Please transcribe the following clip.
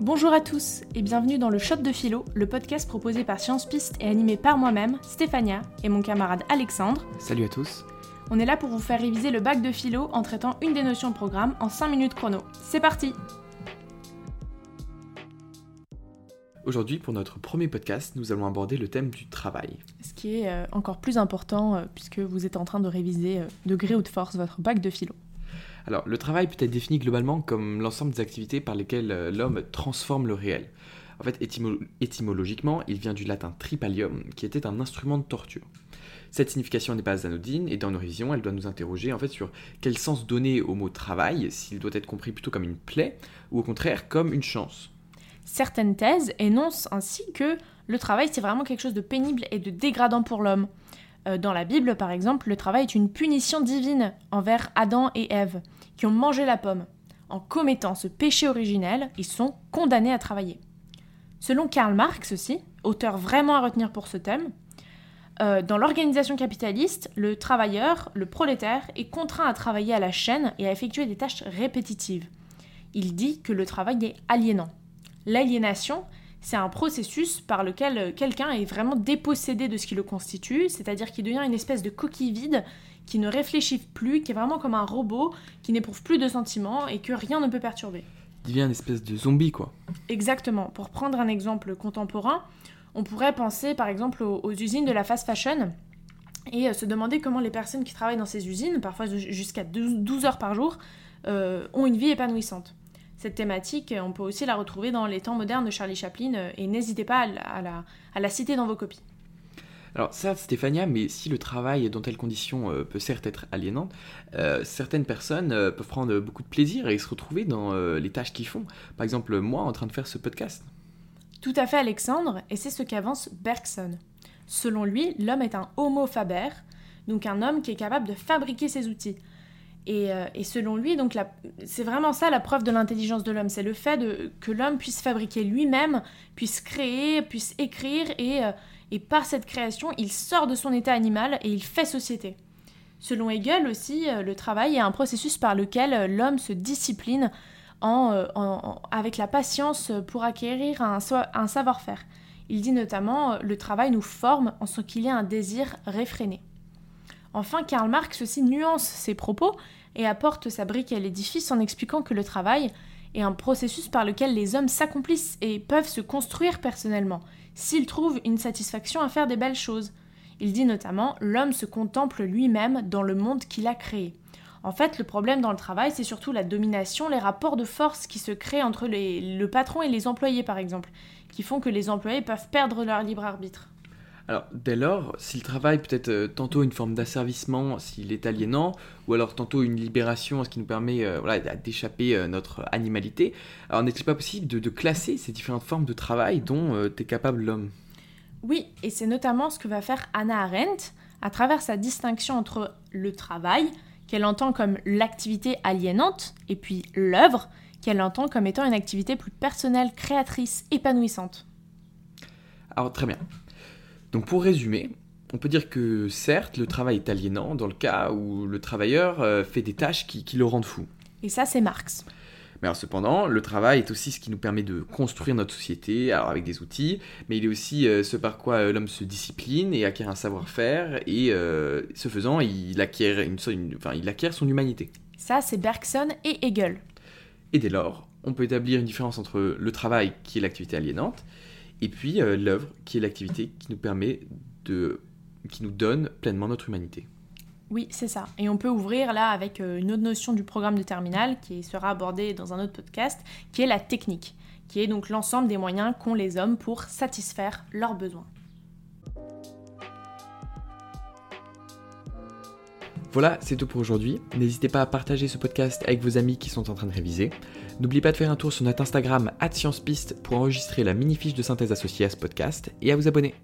Bonjour à tous et bienvenue dans le Shot de Philo, le podcast proposé par Science Piste et animé par moi-même, Stéphania, et mon camarade Alexandre. Salut à tous. On est là pour vous faire réviser le bac de philo en traitant une des notions de programme en 5 minutes chrono. C'est parti Aujourd'hui, pour notre premier podcast, nous allons aborder le thème du travail. Ce qui est euh, encore plus important euh, puisque vous êtes en train de réviser euh, de gré ou de force votre bac de philo. Alors, le travail peut être défini globalement comme l'ensemble des activités par lesquelles euh, l'homme transforme le réel. En fait, étymo- étymologiquement, il vient du latin tripalium, qui était un instrument de torture. Cette signification n'est pas anodine, et dans nos révisions, elle doit nous interroger en fait sur quel sens donner au mot travail, s'il doit être compris plutôt comme une plaie, ou au contraire comme une chance. Certaines thèses énoncent ainsi que le travail c'est vraiment quelque chose de pénible et de dégradant pour l'homme. Euh, Dans la Bible, par exemple, le travail est une punition divine envers Adam et Ève, qui ont mangé la pomme. En commettant ce péché originel, ils sont condamnés à travailler. Selon Karl Marx aussi, auteur vraiment à retenir pour ce thème, euh, dans l'organisation capitaliste, le travailleur, le prolétaire, est contraint à travailler à la chaîne et à effectuer des tâches répétitives. Il dit que le travail est aliénant. L'aliénation, c'est un processus par lequel euh, quelqu'un est vraiment dépossédé de ce qui le constitue, c'est-à-dire qu'il devient une espèce de coquille vide qui ne réfléchit plus, qui est vraiment comme un robot, qui n'éprouve plus de sentiments et que rien ne peut perturber. Il devient une espèce de zombie, quoi. Exactement. Pour prendre un exemple contemporain, on pourrait penser par exemple aux, aux usines de la fast fashion et euh, se demander comment les personnes qui travaillent dans ces usines, parfois ju- jusqu'à 12 12 heures par jour, euh, ont une vie épanouissante. Cette thématique, euh, on peut aussi la retrouver dans les temps modernes de Charlie Chaplin et n'hésitez pas à la, à la- à la citer dans vos copies. Alors certes Stéphania, mais si le travail dans telles conditions euh, peut certes être aliénant, euh, certaines personnes euh, peuvent prendre beaucoup de plaisir et se retrouver dans les tâches qu'ils font. Par exemple moi en train de faire ce podcast. Tout à fait Alexandre, et c'est ce qu'avance Bergson. Selon lui, l'homme est un homo faber, donc un homme qui est capable de fabriquer ses outils. Et, euh, et selon lui, donc c'est vraiment ça la preuve de l'intelligence de l'homme, c'est le fait de- que l'homme puisse fabriquer lui-même, puisse créer, puisse écrire, et, euh, par cette création, il sort de son état animal et il fait société. Selon Hegel aussi, euh, le travail est un processus par lequel l'homme se discipline en, en- avec la patience pour acquérir un, un savoir-faire. Il dit notamment le travail nous forme en ce qu'il y a un désir réfréné. Enfin, Karl Marx aussi nuance ses propos et apporte sa brique à l'édifice en expliquant que le travail est un processus par lequel les hommes s'accomplissent et peuvent se construire personnellement, s'ils trouvent une satisfaction à faire des belles choses. Il dit notamment l'homme se contemple lui-même dans le monde qu'il a créé. En fait, le problème dans le travail, c'est surtout la domination, les rapports de force qui se créent entre le patron et les employés, par exemple, qui font que les employés peuvent perdre leur libre arbitre. Alors, dès lors, si le travail peut être euh, tantôt une forme d'asservissement s'il est aliénant, ou alors tantôt une libération, ce qui nous permet euh, voilà, d'échapper à notre animalité, alors n'est-il pas possible de, de classer ces différentes formes de travail dont euh, est capable l'homme? Oui, et c'est notamment ce que va faire Hannah Arendt à travers sa distinction entre le travail, qu'elle entend comme l'activité aliénante, et puis l'œuvre, qu'elle entend comme étant une activité plus personnelle, créatrice, épanouissante. Alors, très bien. Donc, pour résumer, on peut dire que certes, le travail est aliénant dans le cas où le travailleur euh, fait des tâches qui, qui le rendent fou. Et ça, c'est Marx. Mais alors cependant, le travail est aussi ce qui nous permet de construire notre société, alors avec des outils, mais il est aussi euh, ce par quoi euh, l'homme se discipline et acquiert un savoir-faire, et euh, ce faisant, il acquiert, une- enfin, il acquiert son humanité. Ça, c'est Bergson et Hegel. Et dès lors, on peut établir une différence entre le travail, qui est l'activité aliénante, et puis euh, l'œuvre, qui est l'activité qui nous permet de... qui nous donne pleinement notre humanité. Oui, c'est ça. Et on peut ouvrir là avec euh, une autre notion du programme de terminale qui sera abordée dans un autre podcast, qui est la technique, qui est donc l'ensemble des moyens qu'ont les hommes pour satisfaire leurs besoins. Voilà, c'est tout pour aujourd'hui. N'hésitez pas à partager ce podcast avec vos amis qui sont en train de réviser. N'oubliez pas de faire un tour sur notre Instagram @sciencepiste pour enregistrer la mini fiche de synthèse associée à ce podcast et à vous abonner.